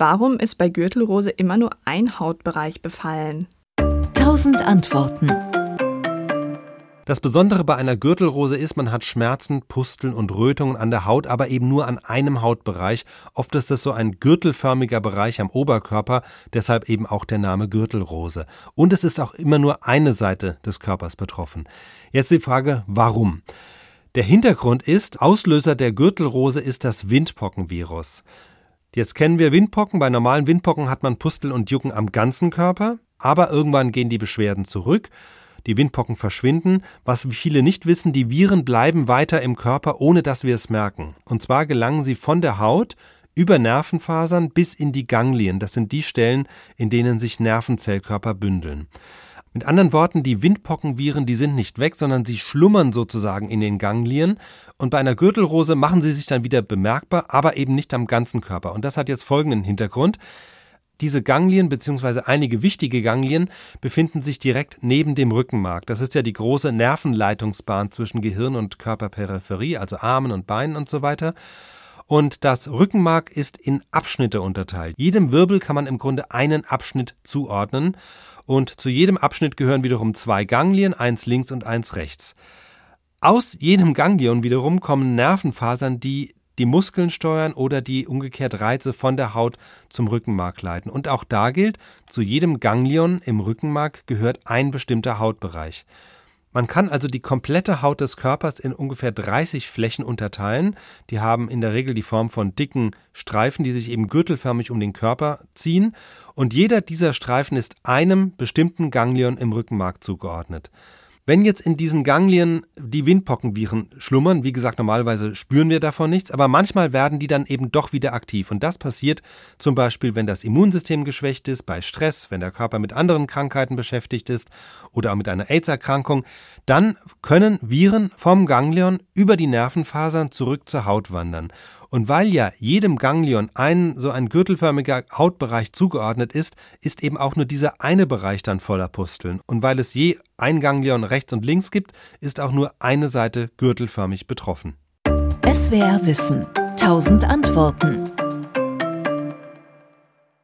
Warum ist bei Gürtelrose immer nur ein Hautbereich befallen? Tausend Antworten. Das Besondere bei einer Gürtelrose ist, man hat Schmerzen, Pusteln und Rötungen an der Haut, aber eben nur an einem Hautbereich. Oft ist es so ein gürtelförmiger Bereich am Oberkörper, deshalb eben auch der Name Gürtelrose. Und es ist auch immer nur eine Seite des Körpers betroffen. Jetzt die Frage, warum? Der Hintergrund ist, Auslöser der Gürtelrose ist das Windpockenvirus. Jetzt kennen wir Windpocken. Bei normalen Windpocken hat man Pusteln und Jucken am ganzen Körper, aber irgendwann gehen die Beschwerden zurück die Windpocken verschwinden. Was viele nicht wissen, die Viren bleiben weiter im Körper, ohne dass wir es merken. Und zwar gelangen sie von der Haut über Nervenfasern bis in die Ganglien. Das sind die Stellen, in denen sich Nervenzellkörper bündeln. Mit anderen Worten, die Windpockenviren, die sind nicht weg, sondern sie schlummern sozusagen in den Ganglien. Und bei einer Gürtelrose machen sie sich dann wieder bemerkbar, aber eben nicht am ganzen Körper. Und das hat jetzt folgenden Hintergrund. Diese Ganglien bzw. einige wichtige Ganglien befinden sich direkt neben dem Rückenmark. Das ist ja die große Nervenleitungsbahn zwischen Gehirn und Körperperipherie, also Armen und Beinen und so weiter. Und das Rückenmark ist in Abschnitte unterteilt. Jedem Wirbel kann man im Grunde einen Abschnitt zuordnen. Und zu jedem Abschnitt gehören wiederum zwei Ganglien, eins links und eins rechts. Aus jedem Ganglion wiederum kommen Nervenfasern, die die Muskeln steuern oder die umgekehrt Reize von der Haut zum Rückenmark leiten. Und auch da gilt, zu jedem Ganglion im Rückenmark gehört ein bestimmter Hautbereich. Man kann also die komplette Haut des Körpers in ungefähr 30 Flächen unterteilen. Die haben in der Regel die Form von dicken Streifen, die sich eben gürtelförmig um den Körper ziehen. Und jeder dieser Streifen ist einem bestimmten Ganglion im Rückenmark zugeordnet. Wenn jetzt in diesen Ganglien die Windpockenviren schlummern, wie gesagt, normalerweise spüren wir davon nichts, aber manchmal werden die dann eben doch wieder aktiv. Und das passiert zum Beispiel, wenn das Immunsystem geschwächt ist, bei Stress, wenn der Körper mit anderen Krankheiten beschäftigt ist oder auch mit einer AIDS-Erkrankung. Dann können Viren vom Ganglion über die Nervenfasern zurück zur Haut wandern. Und weil ja jedem Ganglion ein so ein gürtelförmiger Hautbereich zugeordnet ist, ist eben auch nur dieser eine Bereich dann voller Pusteln. Und weil es je ein Ganglion rechts und links gibt, ist auch nur eine Seite gürtelförmig betroffen. SWR Wissen. Tausend Antworten.